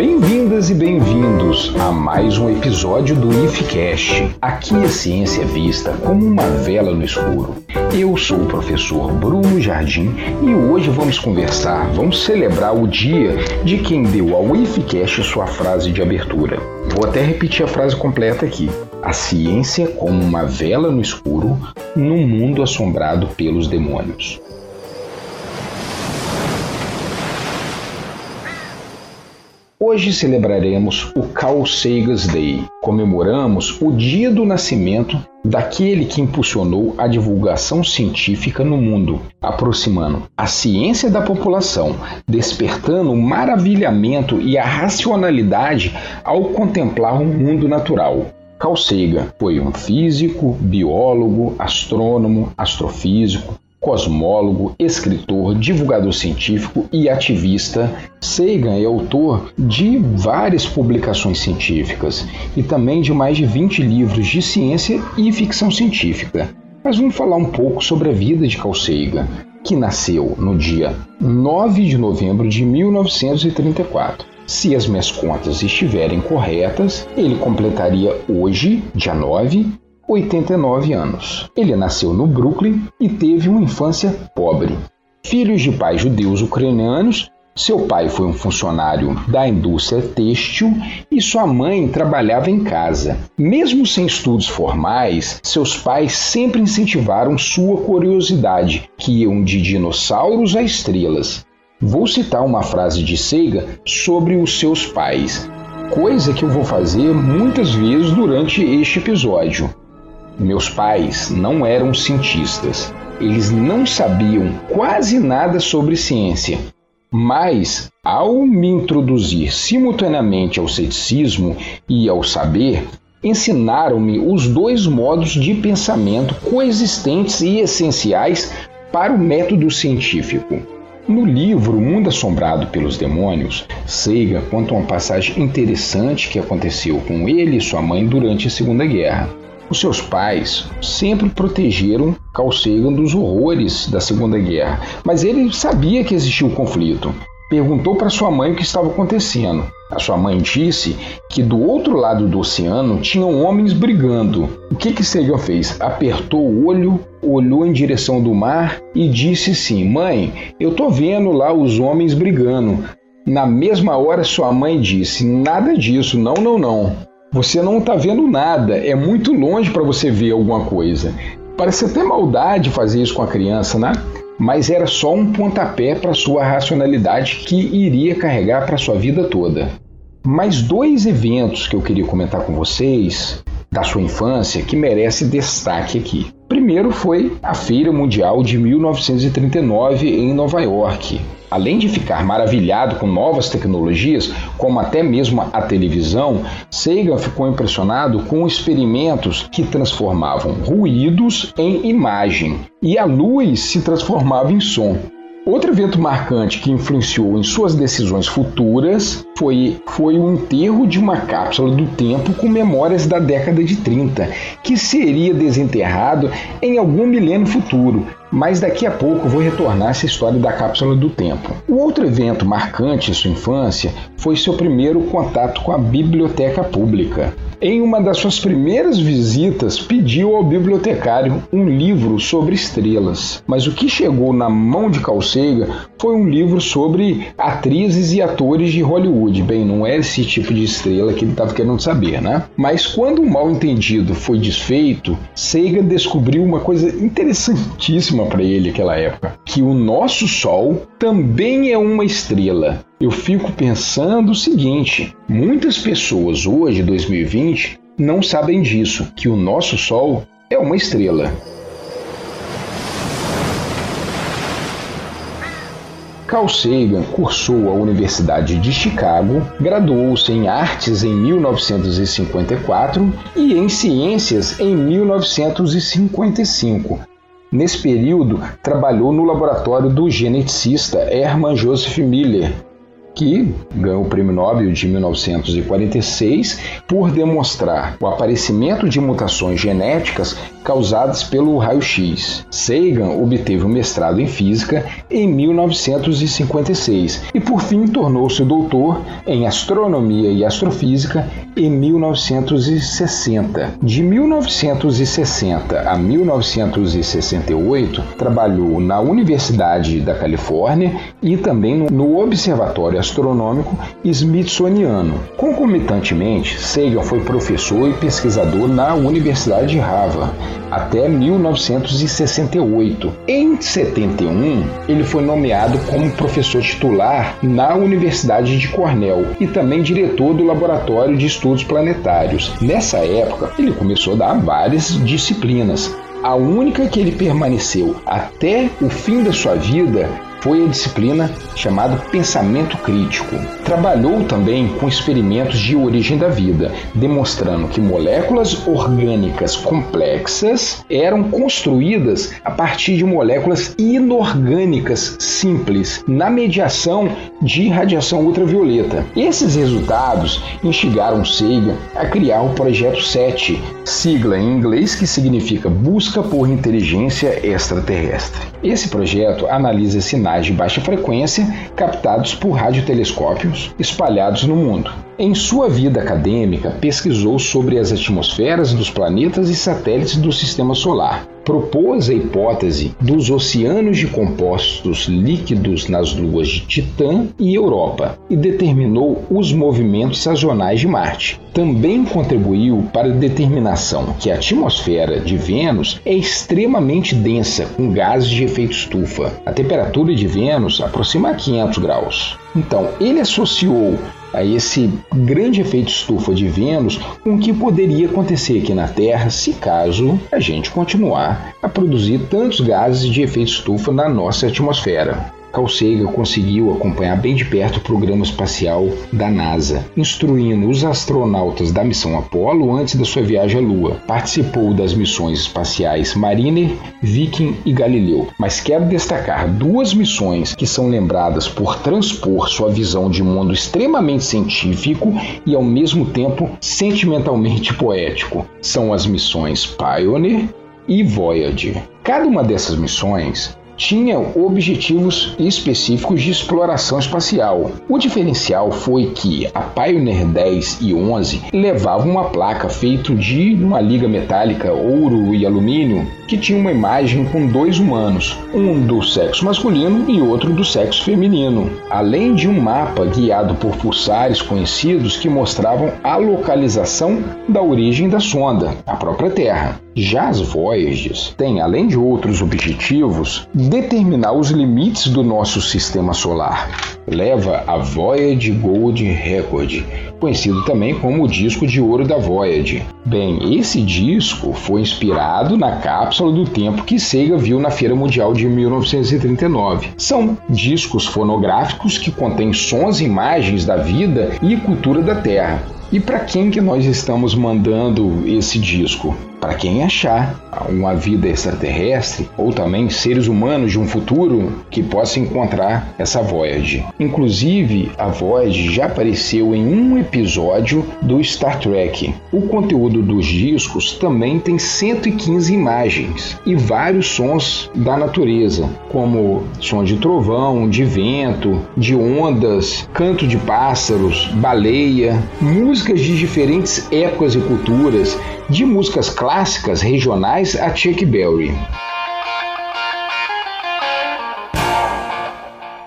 Bem-vindas e bem-vindos a mais um episódio do IFCast. Aqui a ciência é vista como uma vela no escuro. Eu sou o professor Bruno Jardim e hoje vamos conversar, vamos celebrar o dia de quem deu ao IFCast sua frase de abertura. Vou até repetir a frase completa aqui. A ciência como uma vela no escuro num mundo assombrado pelos demônios. Hoje celebraremos o Carl Sagan's Day. Comemoramos o dia do nascimento daquele que impulsionou a divulgação científica no mundo, aproximando a ciência da população, despertando o maravilhamento e a racionalidade ao contemplar o mundo natural. Carl Sagan foi um físico, biólogo, astrônomo, astrofísico, cosmólogo, escritor, divulgador científico e ativista. Sagan é autor de várias publicações científicas e também de mais de 20 livros de ciência e ficção científica. Mas vamos falar um pouco sobre a vida de Carl Sagan, que nasceu no dia 9 de novembro de 1934. Se as minhas contas estiverem corretas, ele completaria hoje, dia 9, 89 anos. Ele nasceu no Brooklyn e teve uma infância pobre. Filhos de pais judeus ucranianos, seu pai foi um funcionário da indústria têxtil e sua mãe trabalhava em casa. Mesmo sem estudos formais, seus pais sempre incentivaram sua curiosidade, que iam de dinossauros a estrelas. Vou citar uma frase de Seiga sobre os seus pais, coisa que eu vou fazer muitas vezes durante este episódio. Meus pais não eram cientistas. Eles não sabiam quase nada sobre ciência. Mas, ao me introduzir simultaneamente ao ceticismo e ao saber, ensinaram-me os dois modos de pensamento coexistentes e essenciais para o método científico. No livro Mundo Assombrado pelos Demônios, Seiga conta uma passagem interessante que aconteceu com ele e sua mãe durante a Segunda Guerra. Os seus pais sempre protegeram Carl Sagan dos horrores da Segunda Guerra, mas ele sabia que existia o um conflito. Perguntou para sua mãe o que estava acontecendo. A sua mãe disse que do outro lado do oceano tinham homens brigando. O que que Sagan fez? Apertou o olho, olhou em direção do mar e disse sim: "Mãe, eu tô vendo lá os homens brigando". Na mesma hora sua mãe disse: "Nada disso, não, não, não". Você não está vendo nada, é muito longe para você ver alguma coisa. Parece até maldade fazer isso com a criança, né? Mas era só um pontapé para sua racionalidade que iria carregar para sua vida toda. Mais dois eventos que eu queria comentar com vocês da sua infância que merece destaque aqui. Primeiro foi a Feira Mundial de 1939 em Nova York, Além de ficar maravilhado com novas tecnologias, como até mesmo a televisão, Sagan ficou impressionado com experimentos que transformavam ruídos em imagem e a luz se transformava em som. Outro evento marcante que influenciou em suas decisões futuras foi, foi o enterro de uma cápsula do tempo com memórias da década de 30, que seria desenterrado em algum milênio futuro. Mas daqui a pouco vou retornar essa história da cápsula do tempo. O outro evento marcante em sua infância foi seu primeiro contato com a biblioteca pública. Em uma das suas primeiras visitas, pediu ao bibliotecário um livro sobre estrelas. Mas o que chegou na mão de Calcega foi um livro sobre atrizes e atores de Hollywood. Bem, não é esse tipo de estrela que ele estava querendo saber, né? Mas quando o mal entendido foi desfeito, Sagan descobriu uma coisa interessantíssima para ele naquela época: que o nosso Sol também é uma estrela. Eu fico pensando o seguinte: muitas pessoas hoje, 2020, não sabem disso, que o nosso Sol é uma estrela. Carl Sagan cursou a Universidade de Chicago, graduou-se em Artes em 1954 e em Ciências em 1955. Nesse período, trabalhou no laboratório do geneticista Hermann Joseph Miller, que ganhou o Prêmio Nobel de 1946 por demonstrar o aparecimento de mutações genéticas causadas pelo raio-x. Sagan obteve o um mestrado em física em 1956 e, por fim, tornou-se doutor em astronomia e astrofísica em 1960. De 1960 a 1968, trabalhou na Universidade da Califórnia e também no Observatório Astronômico Smithsoniano. Concomitantemente, Sagan foi professor e pesquisador na Universidade de Harvard até 1968. Em 71, ele foi nomeado como professor titular na Universidade de Cornell e também diretor do Laboratório de Estudos Planetários. Nessa época, ele começou a dar várias disciplinas. A única que ele permaneceu até o fim da sua vida foi a disciplina chamada Pensamento Crítico. Trabalhou também com experimentos de origem da vida, demonstrando que moléculas orgânicas complexas eram construídas a partir de moléculas inorgânicas simples, na mediação de radiação ultravioleta. Esses resultados instigaram Sagan a criar o Projeto 7, sigla em inglês que significa Busca por Inteligência Extraterrestre. Esse projeto analisa sinais de baixa frequência captados por radiotelescópios espalhados no mundo. Em sua vida acadêmica, pesquisou sobre as atmosferas dos planetas e satélites do sistema solar. Propôs a hipótese dos oceanos de compostos líquidos nas luas de Titã e Europa e determinou os movimentos sazonais de Marte. Também contribuiu para a determinação que a atmosfera de Vênus é extremamente densa com gases de efeito estufa. A temperatura de Vênus aproxima 500 graus. Então, ele associou a esse grande efeito estufa de Vênus com o que poderia acontecer aqui na Terra se caso a gente continuar a produzir tantos gases de efeito estufa na nossa atmosfera. Carl Sagan conseguiu acompanhar bem de perto o programa espacial da NASA, instruindo os astronautas da missão Apollo antes da sua viagem à Lua. Participou das missões espaciais Mariner, Viking e Galileu. Mas quero destacar duas missões que são lembradas por transpor sua visão de mundo extremamente científico e ao mesmo tempo sentimentalmente poético. São as missões Pioneer e Voyager. Cada uma dessas missões tinha objetivos específicos de exploração espacial. O diferencial foi que a Pioneer 10 e 11 levavam uma placa feita de uma liga metálica ouro e alumínio que tinha uma imagem com dois humanos, um do sexo masculino e outro do sexo feminino, além de um mapa guiado por pulsares conhecidos que mostravam a localização da origem da sonda, a própria Terra. Já as Voyages têm, além de outros objetivos, determinar os limites do nosso sistema solar. Leva a Voyage Gold Record, conhecido também como o disco de ouro da Voyage. Bem, esse disco foi inspirado na cápsula do tempo que Sega viu na Feira Mundial de 1939. São discos fonográficos que contêm sons e imagens da vida e cultura da Terra. E para quem que nós estamos mandando esse disco? Para quem achar uma vida extraterrestre ou também seres humanos de um futuro que possa encontrar essa Voyage. Inclusive, a Voyage já apareceu em um episódio do Star Trek. O conteúdo dos discos também tem 115 imagens e vários sons da natureza, como som de trovão, de vento, de ondas, canto de pássaros, baleia, músicas de diferentes épocas e culturas, de músicas clássicas regionais a Chuck Berry.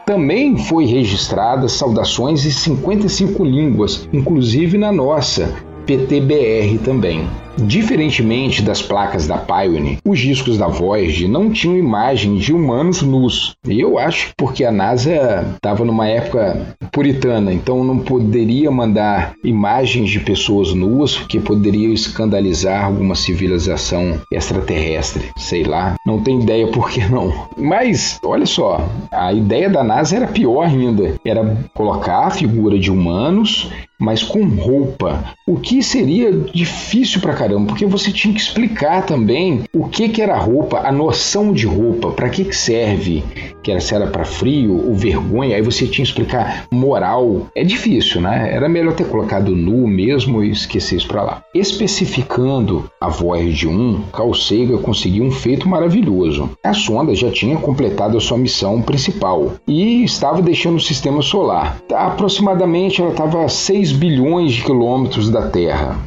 Também foi registrada saudações em 55 línguas, inclusive na nossa, PTBR também. Diferentemente das placas da Pioneer, os discos da Voyager não tinham imagem de humanos nus. E eu acho porque a NASA estava numa época puritana, então não poderia mandar imagens de pessoas nuas, que poderia escandalizar alguma civilização extraterrestre, sei lá. Não tenho ideia por que não. Mas, olha só, a ideia da NASA era pior ainda. Era colocar a figura de humanos mas com roupa, o que seria difícil para caramba, porque você tinha que explicar também o que, que era roupa, a noção de roupa, para que, que serve. que era, se era para frio ou vergonha, aí você tinha que explicar moral. É difícil, né? Era melhor ter colocado nu mesmo e esquecer isso para lá. Especificando a Voyager 1, Carl Sagan conseguiu um feito maravilhoso. A sonda já tinha completado a sua missão principal e estava deixando o sistema solar. Aproximadamente ela estava a 6 bilhões de quilômetros da Terra.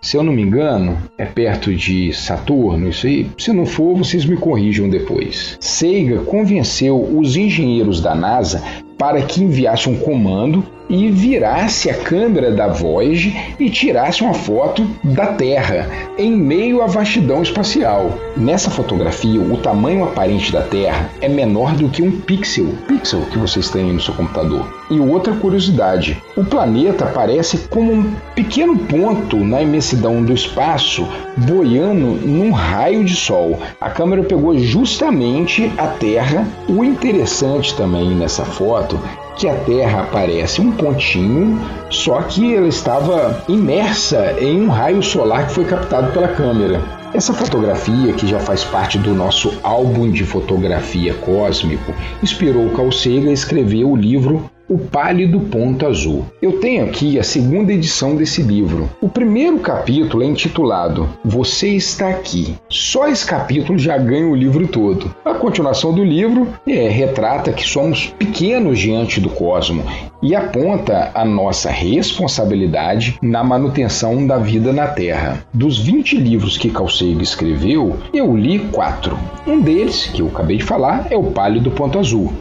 Se eu não me engano, é perto de Saturno, isso aí. Se não for, vocês me corrijam depois. Seiga convenceu os engenheiros da NASA para que enviasse um comando e virasse a câmera da Voyager e tirasse uma foto da Terra em meio à vastidão espacial. Nessa fotografia, o tamanho aparente da Terra é menor do que um pixel, pixel que vocês têm no seu computador. E outra curiosidade, o planeta parece como um pequeno ponto na imensidão do espaço boiando num raio de sol. A câmera pegou justamente a Terra. O interessante também nessa foto que a Terra aparece um pontinho, só que ela estava imersa em um raio solar que foi captado pela câmera. Essa fotografia, que já faz parte do nosso álbum de fotografia cósmico, inspirou Carl a escrever o livro o Pálido Ponto Azul. Eu tenho aqui a segunda edição desse livro. O primeiro capítulo é intitulado Você está aqui. Só esse capítulo já ganha o livro todo. A continuação do livro é, retrata que somos pequenos diante do cosmo e aponta a nossa responsabilidade na manutenção da vida na Terra. Dos 20 livros que Sagan escreveu, eu li quatro. Um deles, que eu acabei de falar, é O Pálido Ponto Azul.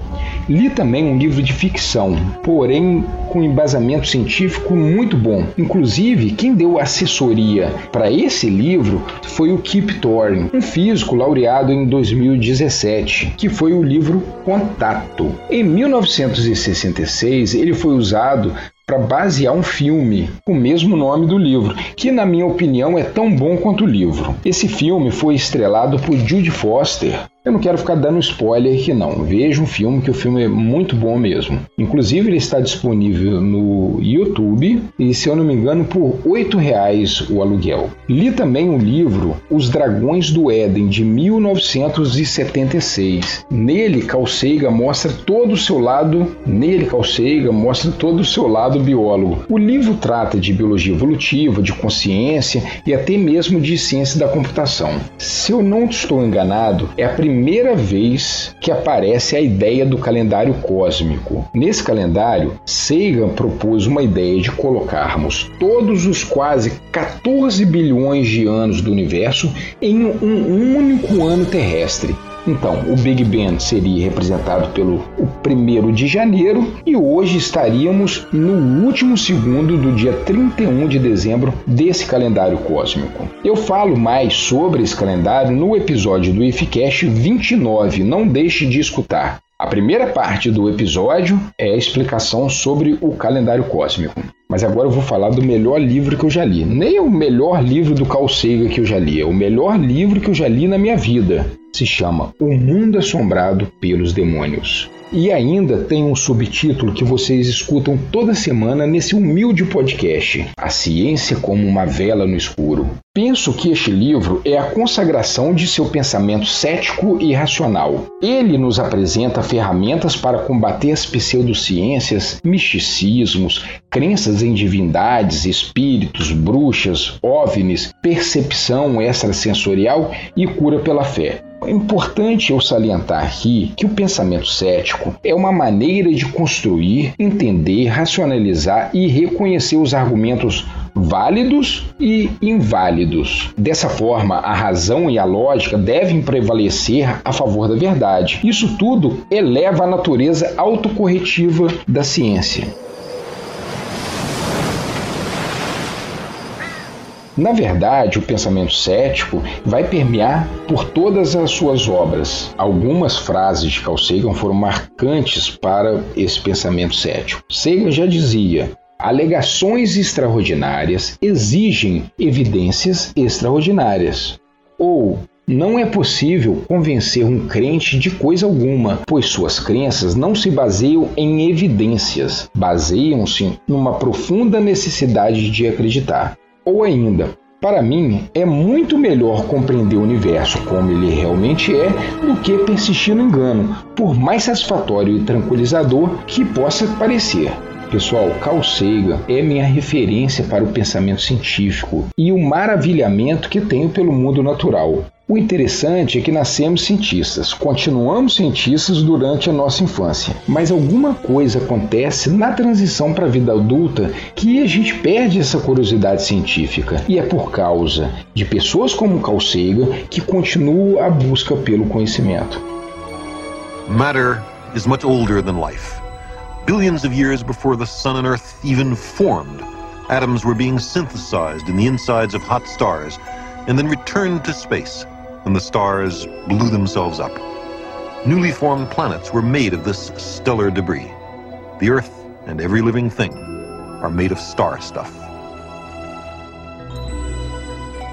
Li também um livro de ficção, porém com embasamento científico muito bom. Inclusive, quem deu assessoria para esse livro foi o Kip Thorne, um físico laureado em 2017, que foi o livro Contato. Em 1966, ele foi usado para basear um filme com o mesmo nome do livro, que na minha opinião é tão bom quanto o livro. Esse filme foi estrelado por Jude Foster, eu não quero ficar dando spoiler aqui não. Veja um filme que o filme é muito bom mesmo. Inclusive ele está disponível no YouTube e se eu não me engano por R$ reais o aluguel. Li também o livro Os Dragões do Éden de 1976. Nele Sagan mostra todo o seu lado, nele Carl mostra todo o seu lado biólogo. O livro trata de biologia evolutiva, de consciência e até mesmo de ciência da computação. Se eu não estou enganado, é a primeira primeira vez que aparece a ideia do calendário cósmico. Nesse calendário, Sagan propôs uma ideia de colocarmos todos os quase 14 bilhões de anos do universo em um único ano terrestre. Então, o Big Ben seria representado pelo o primeiro de janeiro e hoje estaríamos no último segundo do dia 31 de dezembro desse calendário cósmico. Eu falo mais sobre esse calendário no episódio do IFCast 29, não deixe de escutar. A primeira parte do episódio é a explicação sobre o calendário cósmico. Mas agora eu vou falar do melhor livro que eu já li. Nem é o melhor livro do Carl Sagan que eu já li, é o melhor livro que eu já li na minha vida se chama O Mundo Assombrado pelos Demônios. E ainda tem um subtítulo que vocês escutam toda semana nesse humilde podcast: A Ciência como uma Vela no Escuro. Penso que este livro é a consagração de seu pensamento cético e racional. Ele nos apresenta ferramentas para combater as pseudociências, misticismos, crenças em divindades, espíritos, bruxas, ovnis, percepção extrasensorial e cura pela fé. É importante eu salientar aqui que o pensamento cético é uma maneira de construir, entender, racionalizar e reconhecer os argumentos válidos e inválidos. Dessa forma, a razão e a lógica devem prevalecer a favor da verdade. Isso tudo eleva a natureza autocorretiva da ciência. Na verdade, o pensamento cético vai permear por todas as suas obras. Algumas frases de Carl Sagan foram marcantes para esse pensamento cético. Sagan já dizia: alegações extraordinárias exigem evidências extraordinárias. Ou não é possível convencer um crente de coisa alguma, pois suas crenças não se baseiam em evidências, baseiam-se numa profunda necessidade de acreditar. Ou ainda, Para mim, é muito melhor compreender o universo como ele realmente é do que persistir no engano, por mais satisfatório e tranquilizador que possa parecer. Pessoal, Carl Sagan é minha referência para o pensamento científico e o maravilhamento que tenho pelo mundo natural. O interessante é que nascemos cientistas, continuamos cientistas durante a nossa infância, mas alguma coisa acontece na transição para a vida adulta que a gente perde essa curiosidade científica. E é por causa de pessoas como Carl Sagan que continuam a busca pelo conhecimento. Matter is much older than life. Billions of years before the sun and earth even formed, atoms were being synthesized in the insides of hot stars and then returned to space and the stars blew themselves up. Newly formed planets were made of this stellar debris. The Earth and every living thing are made of star stuff.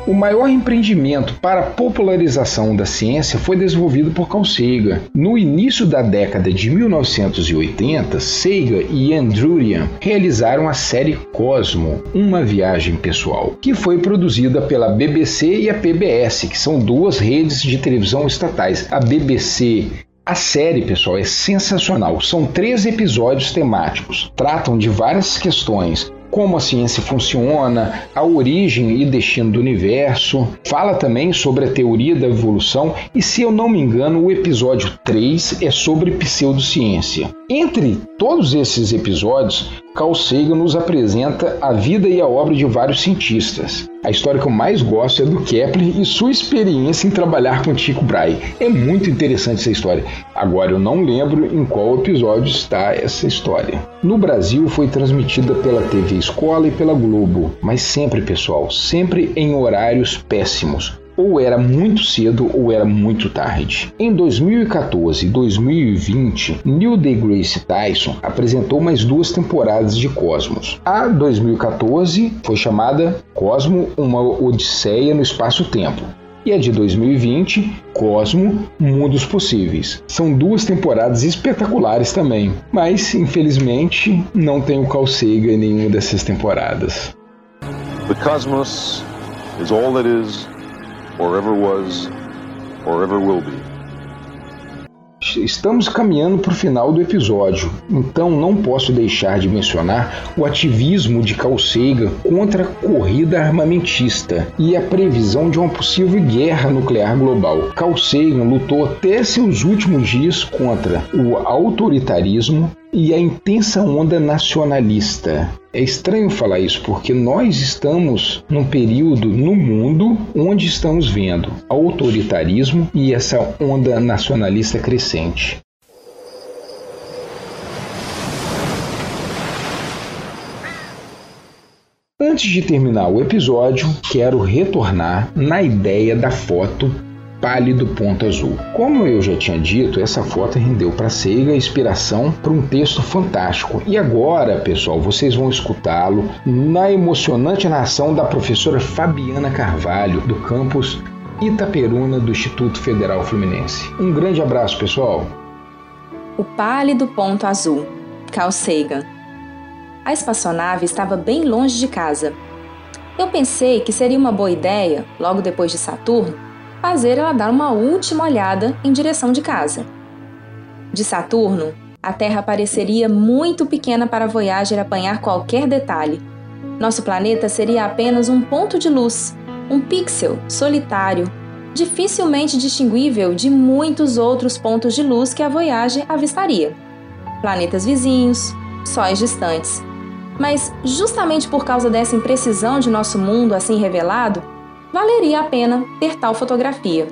O maior empreendimento para a popularização da ciência foi desenvolvido por Carl Sagan. No início da década de 1980, Sagan e Andurian realizaram a série Cosmo, uma viagem pessoal, que foi produzida pela BBC e a PBS, que são duas redes de televisão estatais. A BBC a série, pessoal, é sensacional. São três episódios temáticos. Tratam de várias questões como a ciência funciona, a origem e destino do universo, fala também sobre a teoria da evolução e, se eu não me engano, o episódio 3 é sobre pseudociência. Entre todos esses episódios, Carl Sagan nos apresenta a vida e a obra de vários cientistas. A história que eu mais gosto é do Kepler e sua experiência em trabalhar com Tycho Brahe. É muito interessante essa história. Agora eu não lembro em qual episódio está essa história. No Brasil foi transmitida pela TV Escola e pela Globo, mas sempre, pessoal, sempre em horários péssimos ou era muito cedo ou era muito tarde. Em 2014 e 2020, Neil deGrasse Tyson apresentou mais duas temporadas de Cosmos. A 2014 foi chamada Cosmo, uma odisseia no espaço-tempo. E a de 2020, Cosmo, Mundos Possíveis. São duas temporadas espetaculares também, mas infelizmente não tem o Carl em nenhuma dessas temporadas. The cosmos is all that is was, will be. Estamos caminhando para o final do episódio, então não posso deixar de mencionar o ativismo de Carl Sagan contra a corrida armamentista e a previsão de uma possível guerra nuclear global. Carl Sagan lutou até seus últimos dias contra o autoritarismo, e a intensa onda nacionalista. É estranho falar isso porque nós estamos num período no mundo onde estamos vendo autoritarismo e essa onda nacionalista crescente. Antes de terminar o episódio, quero retornar na ideia da foto pálido ponto azul. Como eu já tinha dito, essa foto rendeu para Seiga inspiração para um texto fantástico. E agora, pessoal, vocês vão escutá-lo na emocionante narração da professora Fabiana Carvalho, do campus Itaperuna do Instituto Federal Fluminense. Um grande abraço, pessoal. O pálido ponto azul, Carl Sagan. A espaçonave estava bem longe de casa. Eu pensei que seria uma boa ideia, logo depois de Saturno, fazer ela dar uma última olhada em direção de casa. De Saturno, a Terra pareceria muito pequena para a Voyager apanhar qualquer detalhe. Nosso planeta seria apenas um ponto de luz, um pixel solitário, dificilmente distinguível de muitos outros pontos de luz que a Voyager avistaria. Planetas vizinhos, sóis distantes. Mas, justamente por causa dessa imprecisão de nosso mundo assim revelado, valeria a pena ter tal fotografia.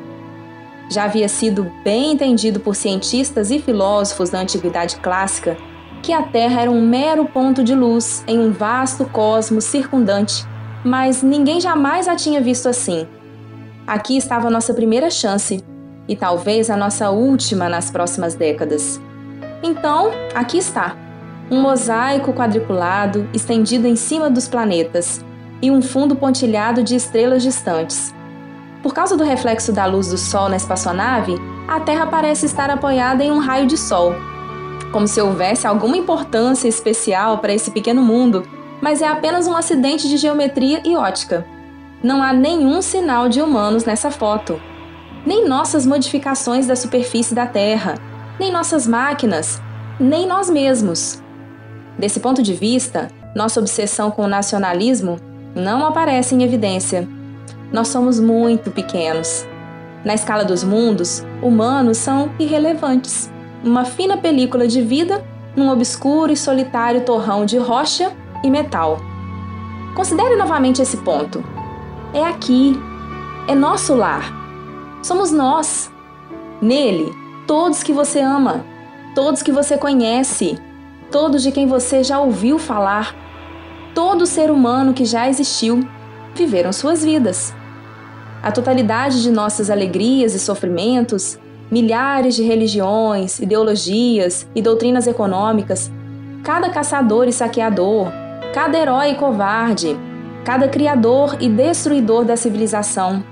Já havia sido bem entendido por cientistas e filósofos da antiguidade clássica que a Terra era um mero ponto de luz em um vasto cosmos circundante, mas ninguém jamais a tinha visto assim. Aqui estava a nossa primeira chance e talvez a nossa última nas próximas décadas. Então, aqui está, um mosaico quadriculado estendido em cima dos planetas, e um fundo pontilhado de estrelas distantes. Por causa do reflexo da luz do Sol na espaçonave, a Terra parece estar apoiada em um raio de Sol, como se houvesse alguma importância especial para esse pequeno mundo, mas é apenas um acidente de geometria e ótica. não há nenhum sinal de humanos nessa foto. Nem nossas modificações da superfície da Terra, nem nossas máquinas, nem nós mesmos. Desse ponto de vista, nossa obsessão com o nacionalismo não aparece em evidência. Nós somos muito pequenos. Na escala dos mundos, humanos são irrelevantes. Uma fina película de vida num obscuro e solitário torrão de rocha e metal. Considere novamente esse ponto. É aqui. É nosso lar. Somos nós. Nele, todos que você ama, todos que você conhece, todos de quem você já ouviu falar, todo ser humano que já existiu, viveram suas vidas. A totalidade de nossas alegrias e sofrimentos, milhares de religiões, ideologias e doutrinas econômicas, cada caçador e saqueador, cada herói e covarde, cada criador e destruidor da civilização,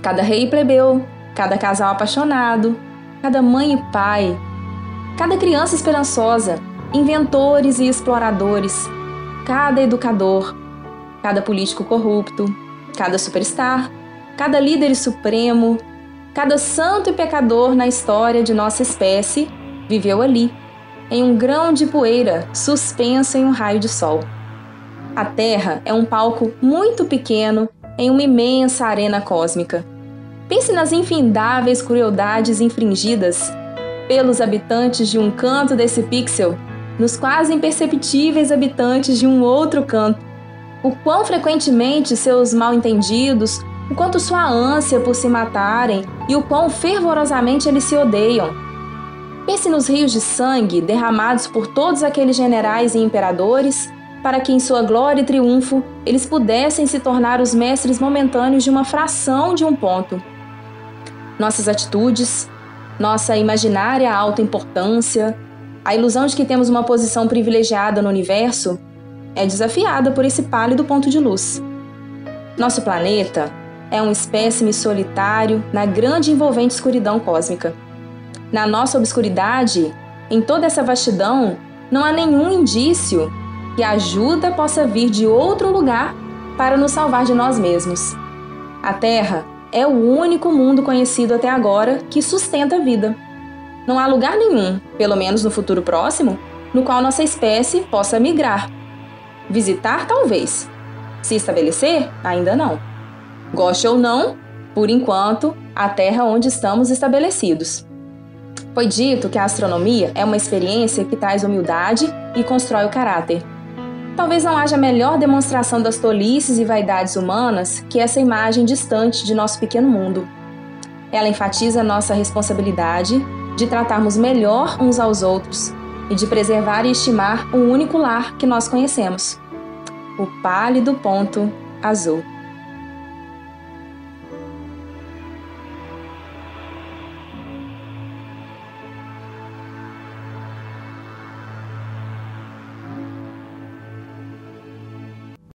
cada rei e plebeu, cada casal apaixonado, cada mãe e pai, cada criança esperançosa, inventores e exploradores, cada educador, cada político corrupto, cada superstar, cada líder supremo, cada santo e pecador na história de nossa espécie viveu ali, em um grão de poeira suspenso em um raio de sol. A Terra é um palco muito pequeno em uma imensa arena cósmica. Pense nas infindáveis crueldades infringidas pelos habitantes de um canto desse pixel, nos quase imperceptíveis habitantes de um outro canto. O quão frequentemente seus mal-entendidos, o quanto sua ânsia por se matarem e o quão fervorosamente eles se odeiam. Pense nos rios de sangue derramados por todos aqueles generais e imperadores para que em sua glória e triunfo eles pudessem se tornar os mestres momentâneos de uma fração de um ponto. Nossas atitudes, nossa imaginária alta importância, a ilusão de que temos uma posição privilegiada no universo é desafiada por esse pálido ponto de luz. Nosso planeta é um espécime solitário na grande envolvente escuridão cósmica. Na nossa obscuridade, em toda essa vastidão, não há nenhum indício que a ajuda possa vir de outro lugar para nos salvar de nós mesmos. A Terra é o único mundo conhecido até agora que sustenta a vida. Não há lugar nenhum, pelo menos no futuro próximo, no qual nossa espécie possa migrar. Visitar, talvez. Se estabelecer, ainda não. Goste ou não, por enquanto, a Terra onde estamos estabelecidos. Foi dito que a astronomia é uma experiência que traz humildade e constrói o caráter. Talvez não haja melhor demonstração das tolices e vaidades humanas que essa imagem distante de nosso pequeno mundo. Ela enfatiza nossa responsabilidade de tratarmos melhor uns aos outros e de preservar e estimar o único lar que nós conhecemos o pálido ponto azul.